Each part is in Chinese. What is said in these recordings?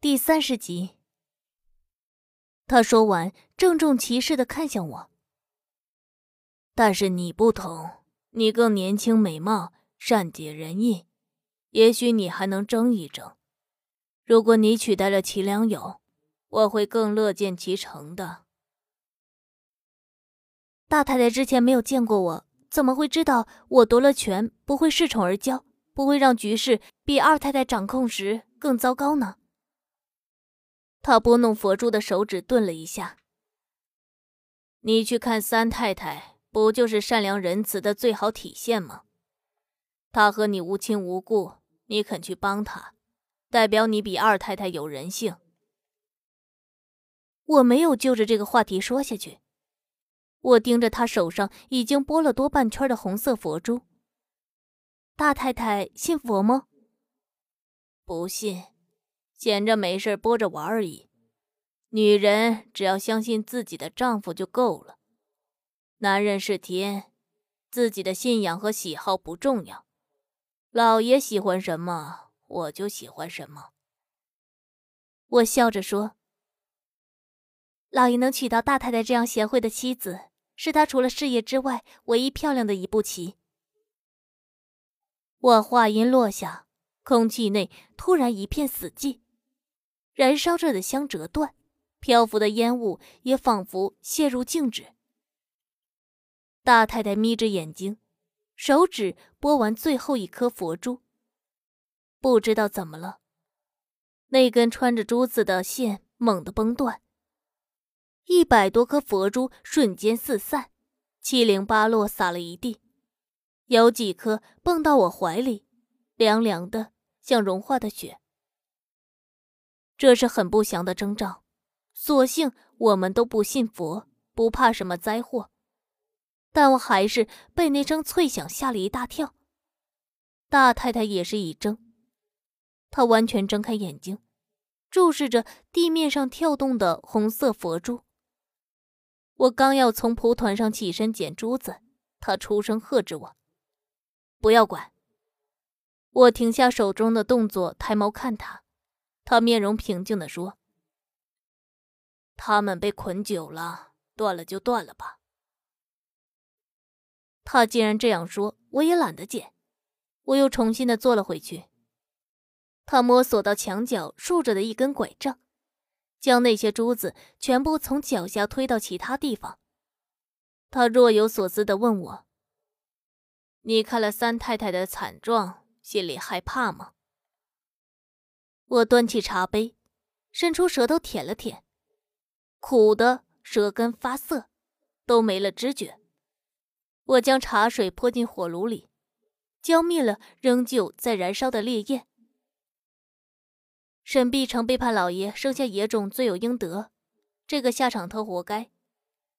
第三十集，他说完，郑重其事的看向我。但是你不同，你更年轻、美貌、善解人意，也许你还能争一争。如果你取代了齐良友，我会更乐见其成的。大太太之前没有见过我，怎么会知道我夺了权不会恃宠而骄，不会让局势比二太太掌控时更糟糕呢？他拨弄佛珠的手指顿了一下。你去看三太太，不就是善良仁慈的最好体现吗？她和你无亲无故，你肯去帮她，代表你比二太太有人性。我没有就着这个话题说下去。我盯着他手上已经拨了多半圈的红色佛珠。大太太信佛吗？不信。闲着没事播着玩而已，女人只要相信自己的丈夫就够了。男人是天，自己的信仰和喜好不重要。老爷喜欢什么，我就喜欢什么。我笑着说：“老爷能娶到大太太这样贤惠的妻子，是他除了事业之外唯一漂亮的一步棋。”我话音落下，空气内突然一片死寂。燃烧着的香折断，漂浮的烟雾也仿佛陷入静止。大太太眯着眼睛，手指拨完最后一颗佛珠。不知道怎么了，那根穿着珠子的线猛地崩断，一百多颗佛珠瞬间四散，七零八落洒了一地，有几颗蹦到我怀里，凉凉的，像融化的雪。这是很不祥的征兆，所幸我们都不信佛，不怕什么灾祸，但我还是被那声脆响吓了一大跳。大太太也是一怔，她完全睁开眼睛，注视着地面上跳动的红色佛珠。我刚要从蒲团上起身捡珠子，她出声喝止我：“不要管。”我停下手中的动作，抬眸看她。他面容平静地说：“他们被捆久了，断了就断了吧。”他既然这样说，我也懒得捡。我又重新的坐了回去。他摸索到墙角竖着的一根拐杖，将那些珠子全部从脚下推到其他地方。他若有所思的问我：“你看了三太太的惨状，心里害怕吗？”我端起茶杯，伸出舌头舔了舔，苦的舌根发涩，都没了知觉。我将茶水泼进火炉里，浇灭了仍旧在燃烧的烈焰。沈碧城背叛老爷，生下野种，罪有应得，这个下场他活该。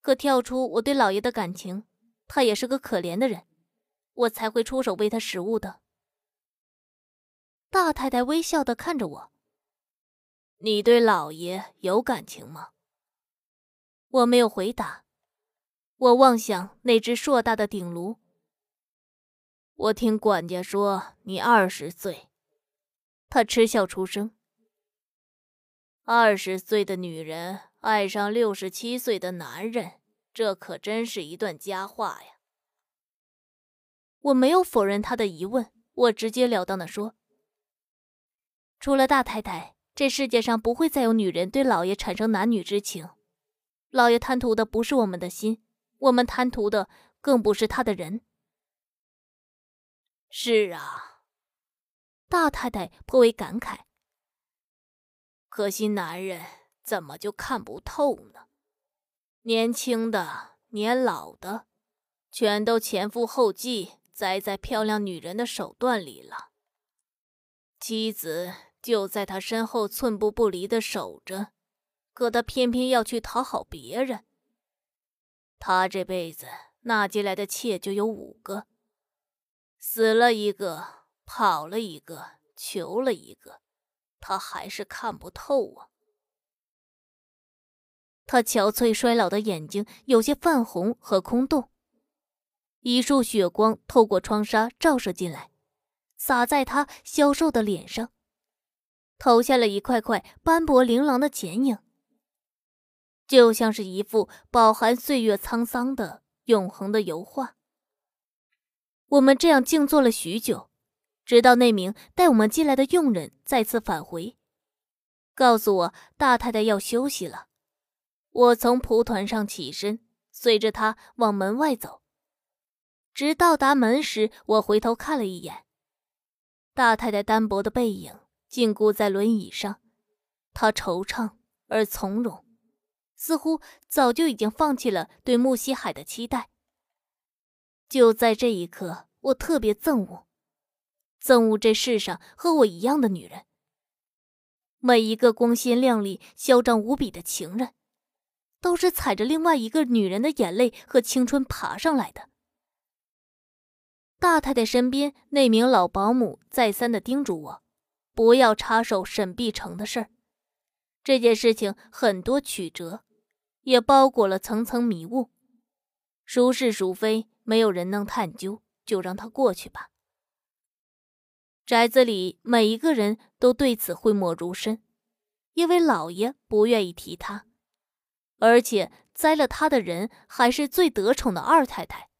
可跳出我对老爷的感情，他也是个可怜的人，我才会出手喂他食物的。大太太微笑的看着我。你对老爷有感情吗？我没有回答。我望向那只硕大的鼎炉。我听管家说你二十岁。他嗤笑出声。二十岁的女人爱上六十七岁的男人，这可真是一段佳话呀。我没有否认他的疑问，我直截了当的说。除了大太太，这世界上不会再有女人对老爷产生男女之情。老爷贪图的不是我们的心，我们贪图的更不是他的人。是啊，大太太颇为感慨。可惜男人怎么就看不透呢？年轻的、年老的，全都前赴后继栽在漂亮女人的手段里了。妻子。就在他身后寸步不离的守着，可他偏偏要去讨好别人。他这辈子纳进来的妾就有五个，死了一个，跑了一个，求了一个，他还是看不透啊！他憔悴衰老的眼睛有些泛红和空洞，一束血光透过窗纱照射进来，洒在他消瘦的脸上。投下了一块块斑驳琳琅的剪影，就像是一幅饱含岁月沧桑的永恒的油画。我们这样静坐了许久，直到那名带我们进来的佣人再次返回，告诉我大太太要休息了。我从蒲团上起身，随着他往门外走。直到达门时，我回头看了一眼，大太太单薄的背影禁锢在轮椅上，他惆怅而从容，似乎早就已经放弃了对木西海的期待。就在这一刻，我特别憎恶，憎恶这世上和我一样的女人。每一个光鲜亮丽、嚣张无比的情人，都是踩着另外一个女人的眼泪和青春爬上来的。大太太身边那名老保姆再三的叮嘱我，不要插手沈碧城的事儿。这件事情很多曲折，也包裹了层层迷雾，孰是孰非？没有人能探究，就让它过去吧。宅子里每一个人都对此讳莫如深，因为老爷不愿意提他，而且栽了他的人还是最得宠的二太太。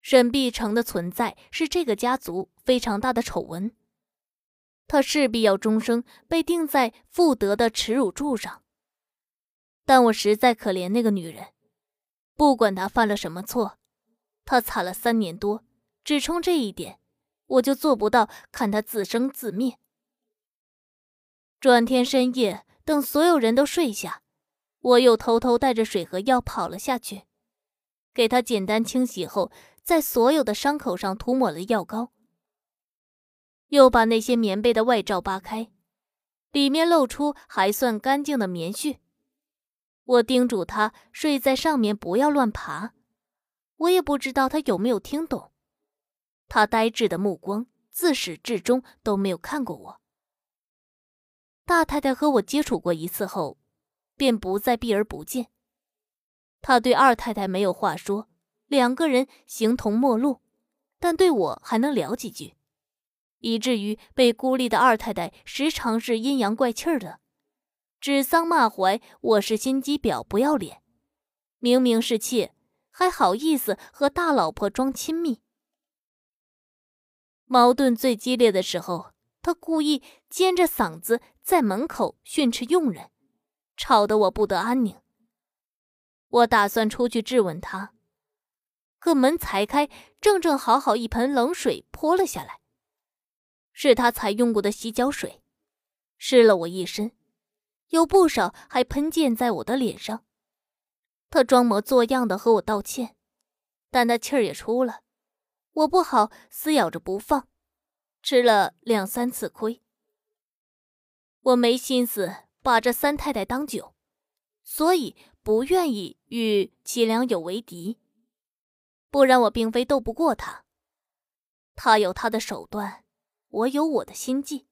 沈碧城的存在是这个家族非常大的丑闻，他势必要终生被钉在妇德的耻辱柱上。但我实在可怜那个女人。不管她犯了什么错，她惨了三年多，只冲这一点，我就做不到看她自生自灭。转天深夜，等所有人都睡下，我又偷偷带着水和药跑了下去，给她简单清洗后，在所有的伤口上涂抹了药膏，又把那些棉被的外罩扒开，里面露出还算干净的棉絮。我叮嘱他睡在上面，不要乱爬。我也不知道他有没有听懂，他呆滞的目光自始至终都没有看过我。大太太和我接触过一次后，便不再避而不见。他对二太太没有话说，两个人形同陌路，但对我还能聊几句，以至于被孤立的二太太时常是阴阳怪气的。指桑骂槐，我是心机婊，不要脸。明明是妾，还好意思和大老婆装亲密。矛盾最激烈的时候，他故意尖着嗓子在门口训斥佣人，吵得我不得安宁。我打算出去质问他，可门才开，正正好好一盆冷水泼了下来，是他才用过的洗脚水，湿了我一身。有不少还喷溅在我的脸上，他装模作样的和我道歉，但那气儿也出了，我不好撕咬着不放，吃了两三次亏。我没心思把这三太太当酒，所以不愿意与齐良友为敌，不然我并非斗不过他。他有他的手段，我有我的心计，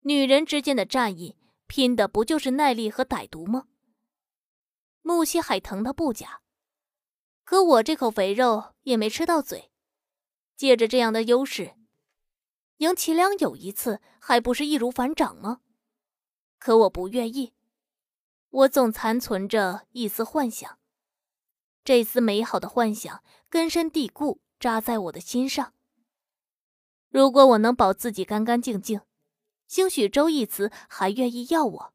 女人之间的战役。拼的不就是耐力和歹毒吗？木西海疼他不假，可我这口肥肉也没吃到嘴。借着这样的优势，赢齐良有一次，还不是易如反掌吗？可我不愿意，我总残存着一丝幻想，这丝美好的幻想根深蒂固，扎在我的心上。如果我能保自己干干净净。兴许周义慈还愿意要我，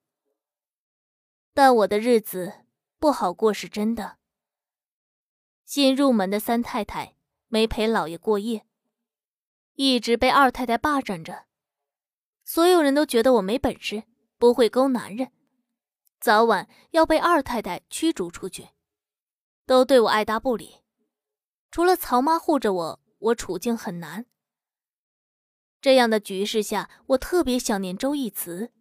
但我的日子不好过是真的。新入门的三太太没陪老爷过夜，一直被二太太霸占着。所有人都觉得我没本事，不会勾男人，早晚要被二太太驱逐出去，都对我爱答不理。除了曹妈护着我，我处境很难。这样的局势下，我特别想念周义慈。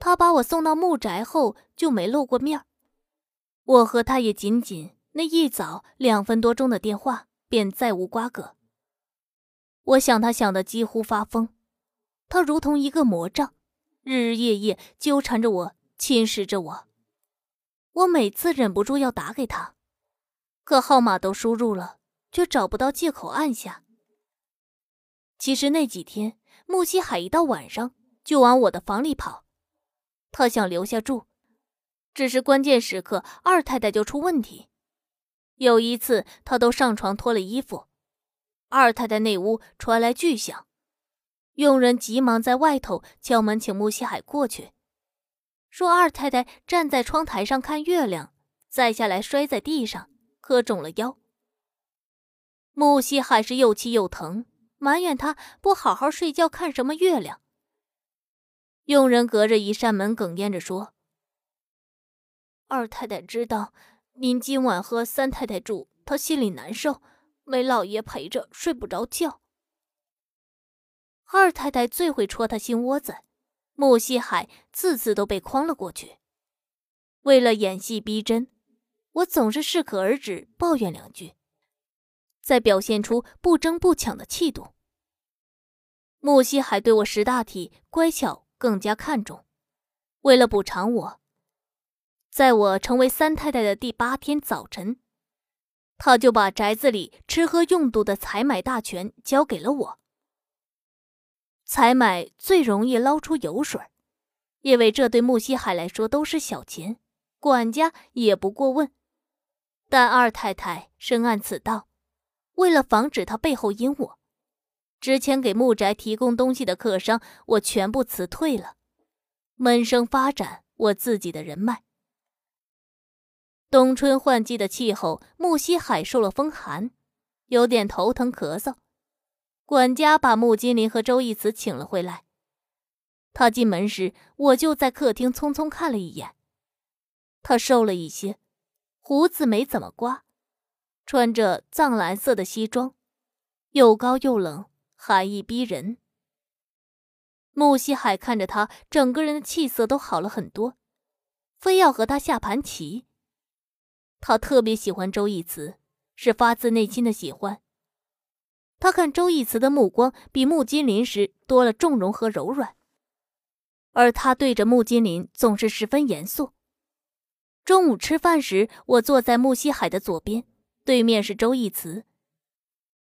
他把我送到木宅后就没露过面我和他也仅仅那一早两分多钟的电话，便再无瓜葛。我想他想的几乎发疯，他如同一个魔杖，日日夜夜纠缠着我，侵蚀着我。我每次忍不住要打给他，可号码都输入了，却找不到借口按下。其实那几天，穆西海一到晚上就往我的房里跑，他想留下住，只是关键时刻二太太就出问题。有一次，他都上床脱了衣服，二太太那屋传来巨响，佣人急忙在外头敲门，请穆西海过去，说二太太站在窗台上看月亮，再下来摔在地上，磕肿了腰。穆西海是又气又疼。埋怨他不好好睡觉，看什么月亮？佣人隔着一扇门哽咽着说：“二太太知道您今晚和三太太住，她心里难受，没老爷陪着睡不着觉。二太太最会戳他心窝子，穆西海次次都被诓了过去。为了演戏逼真，我总是适可而止，抱怨两句。”再表现出不争不抢的气度。木西海对我识大体、乖巧更加看重。为了补偿我，在我成为三太太的第八天早晨，他就把宅子里吃喝用度的采买大权交给了我。采买最容易捞出油水，因为这对木西海来说都是小钱，管家也不过问。但二太太深谙此道。为了防止他背后阴我，之前给木宅提供东西的客商，我全部辞退了，闷声发展我自己的人脉。冬春换季的气候，木西海受了风寒，有点头疼咳嗽。管家把穆金林和周义慈请了回来。他进门时，我就在客厅匆匆看了一眼。他瘦了一些，胡子没怎么刮。穿着藏蓝色的西装，又高又冷，寒意逼人。穆西海看着他，整个人的气色都好了很多，非要和他下盘棋。他特别喜欢周易慈，是发自内心的喜欢。他看周易慈的目光比穆金林时多了纵容和柔软，而他对着穆金林总是十分严肃。中午吃饭时，我坐在穆西海的左边。对面是周义慈，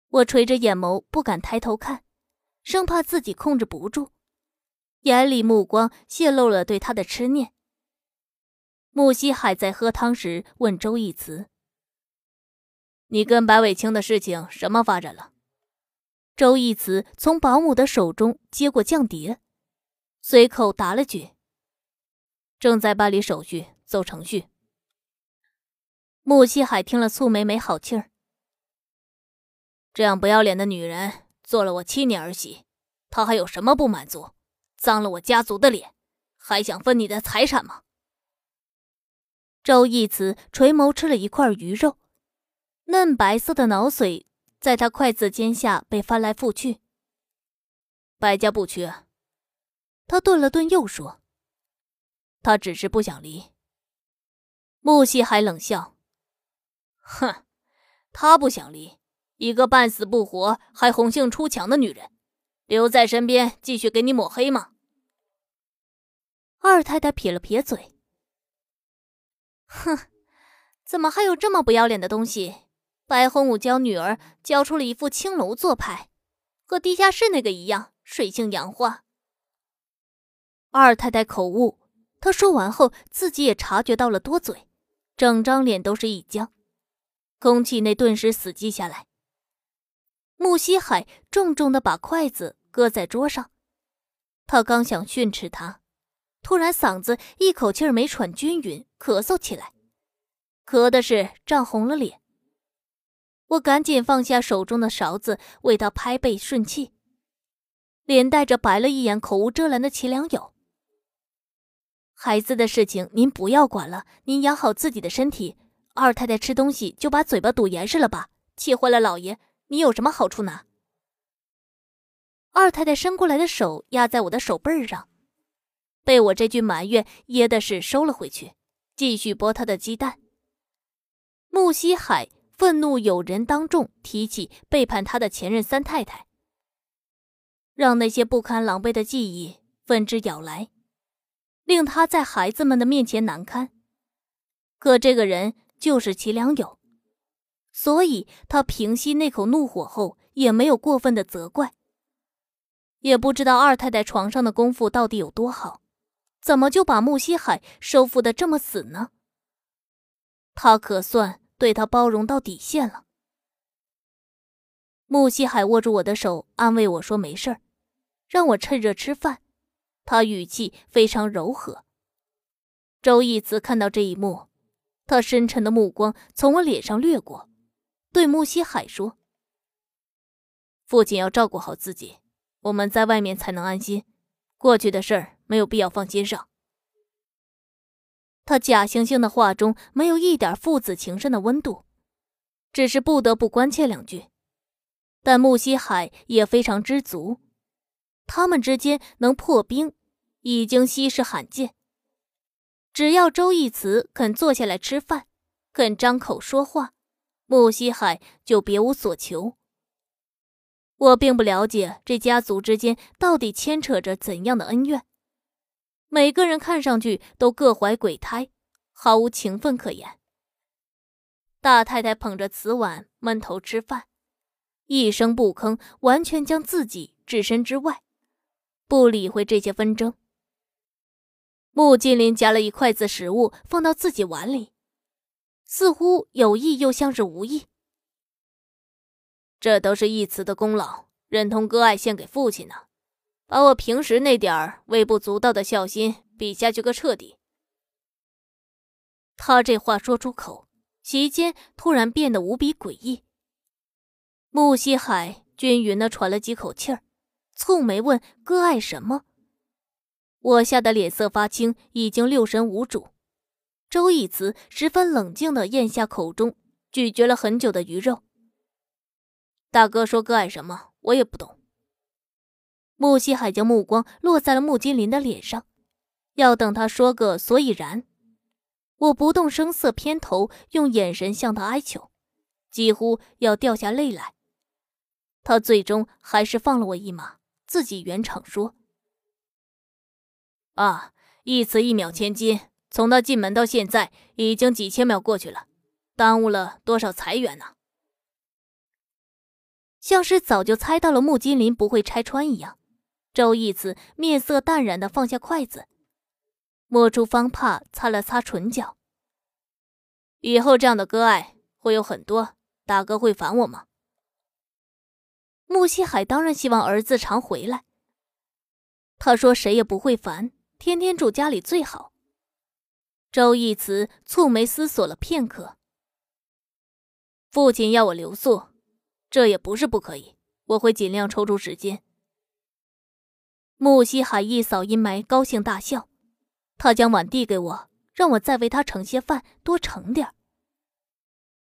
我垂着眼眸，不敢抬头看，生怕自己控制不住，眼里目光泄露了对他的痴念。木西海在喝汤时问周义慈：“你跟白伟清的事情什么发展了？”周义慈从保姆的手中接过降碟，随口答了句：“正在办理手续，走程序。”穆西海听了，蹙眉没好气儿。这样不要脸的女人做了我七年儿媳，她还有什么不满足？脏了我家族的脸，还想分你的财产吗？周义慈垂眸吃了一块鱼肉，嫩白色的脑髓在他筷子尖下被翻来覆去。白家不缺。他顿了顿，又说：“他只是不想离。”穆西海冷笑。哼，他不想离，一个半死不活还红杏出墙的女人，留在身边继续给你抹黑吗？二太太撇了撇嘴，哼，怎么还有这么不要脸的东西？白红武教女儿教出了一副青楼做派，和地下室那个一样，水性杨花。二太太口误，她说完后自己也察觉到了多嘴，整张脸都是一僵。空气内顿时死寂下来。穆西海重重的把筷子搁在桌上，他刚想训斥他，突然嗓子一口气没喘均匀，咳嗽起来，咳的是涨红了脸。我赶紧放下手中的勺子，为他拍背顺气，连带着白了一眼口无遮拦的齐良友。孩子的事情您不要管了，您养好自己的身体。二太太吃东西就把嘴巴堵严实了吧，气坏了老爷。你有什么好处拿？二太太伸过来的手压在我的手背上，被我这句埋怨噎的是收了回去，继续剥她的鸡蛋。穆西海愤怒，有人当众提起背叛他的前任三太太，让那些不堪狼狈的记忆纷之咬来，令他在孩子们的面前难堪。可这个人。就是齐良友，所以他平息那口怒火后，也没有过分的责怪。也不知道二太太床上的功夫到底有多好，怎么就把穆西海收服的这么死呢？他可算对他包容到底线了。穆西海握住我的手，安慰我说：“没事儿，让我趁热吃饭。”他语气非常柔和。周义慈看到这一幕，他深沉的目光从我脸上掠过，对穆西海说：“父亲要照顾好自己。”我们在外面才能安心，过去的事儿没有必要放心上。他假惺惺的话中没有一点父子情深的温度，只是不得不关切两句。但穆西海也非常知足，他们之间能破冰，已经稀世罕见。只要周义慈肯坐下来吃饭，肯张口说话，穆西海就别无所求。我并不了解这家族之间到底牵扯着怎样的恩怨，每个人看上去都各怀鬼胎，毫无情分可言。大太太捧着瓷碗闷头吃饭，一声不吭，完全将自己置身之外，不理会这些纷争。穆金林夹了一筷子食物放到自己碗里，似乎有意又像是无意。这都是义慈的功劳，忍痛割爱献给父亲呢，把我平时那点儿微不足道的孝心比下去个彻底。他这话说出口，席间突然变得无比诡异。穆西海均匀的喘了几口气儿，蹙眉问：“割爱什么？”我吓得脸色发青，已经六神无主。周义慈十分冷静的咽下口中咀嚼了很久的鱼肉。大哥说割爱什么，我也不懂。穆西海将目光落在了穆金林的脸上，要等他说个所以然。我不动声色，偏头用眼神向他哀求，几乎要掉下泪来。他最终还是放了我一马，自己圆场说：“啊，一词一秒千金，从他进门到现在，已经几千秒过去了，耽误了多少财源呢？”像是早就猜到了穆金林不会拆穿一样，周义慈面色淡然的放下筷子，摸出方帕擦了擦唇角。以后这样的割爱会有很多，大哥会烦我吗？穆西海当然希望儿子常回来。他说谁也不会烦，天天住家里最好。周义慈蹙眉思索了片刻，父亲要我留宿。这也不是不可以，我会尽量抽出时间。穆西海一扫阴霾，高兴大笑。他将碗递给我，让我再为他盛些饭，多盛点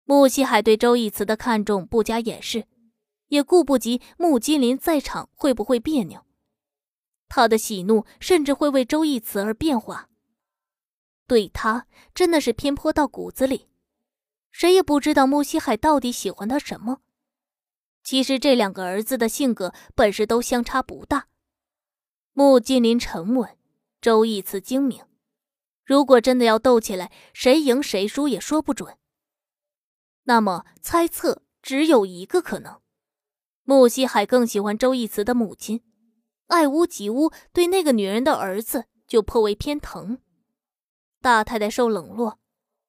穆西海对周义慈的看重不加掩饰，也顾不及穆金林在场会不会别扭。他的喜怒甚至会为周易慈而变化，对他真的是偏颇到骨子里。谁也不知道穆西海到底喜欢他什么。其实这两个儿子的性格本事都相差不大。穆金林沉稳，周易慈精明。如果真的要斗起来，谁赢谁输也说不准。那么猜测只有一个可能：穆西海更喜欢周易慈的母亲，爱屋及乌，对那个女人的儿子就颇为偏疼。大太太受冷落，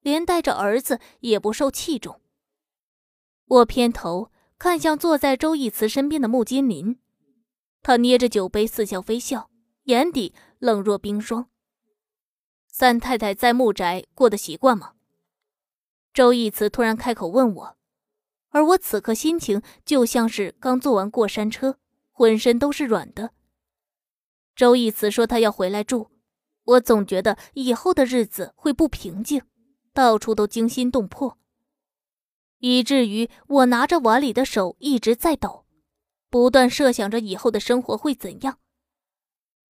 连带着儿子也不受器重。我偏头。看向坐在周义慈身边的穆金林，他捏着酒杯似笑非笑，眼底冷若冰霜。三太太在穆宅过得习惯吗？周义慈突然开口问我，而我此刻心情就像是刚坐完过山车，浑身都是软的。周义慈说他要回来住，我总觉得以后的日子会不平静，到处都惊心动魄。以至于我拿着碗里的手一直在抖，不断设想着以后的生活会怎样。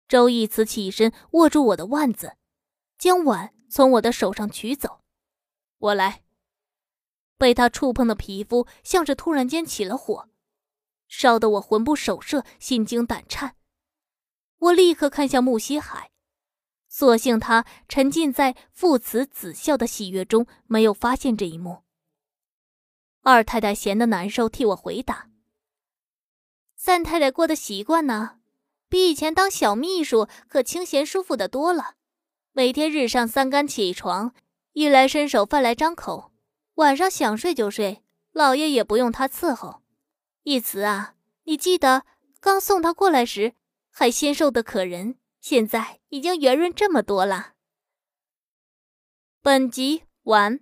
周义慈起身握住我的腕子，将碗从我的手上取走。我来。被他触碰的皮肤像是突然间起了火，烧得我魂不守舍，心惊胆颤。我立刻看向穆西海，所幸他沉浸在父慈子孝的喜悦中，没有发现这一幕。二太太闲得难受，替我回答：“三太太过得习惯呢，比以前当小秘书可清闲舒服的多了。每天日上三竿起床，衣来伸手，饭来张口，晚上想睡就睡，老爷也不用他伺候。一慈啊，你记得刚送他过来时还纤瘦的可人，现在已经圆润这么多了。本集完。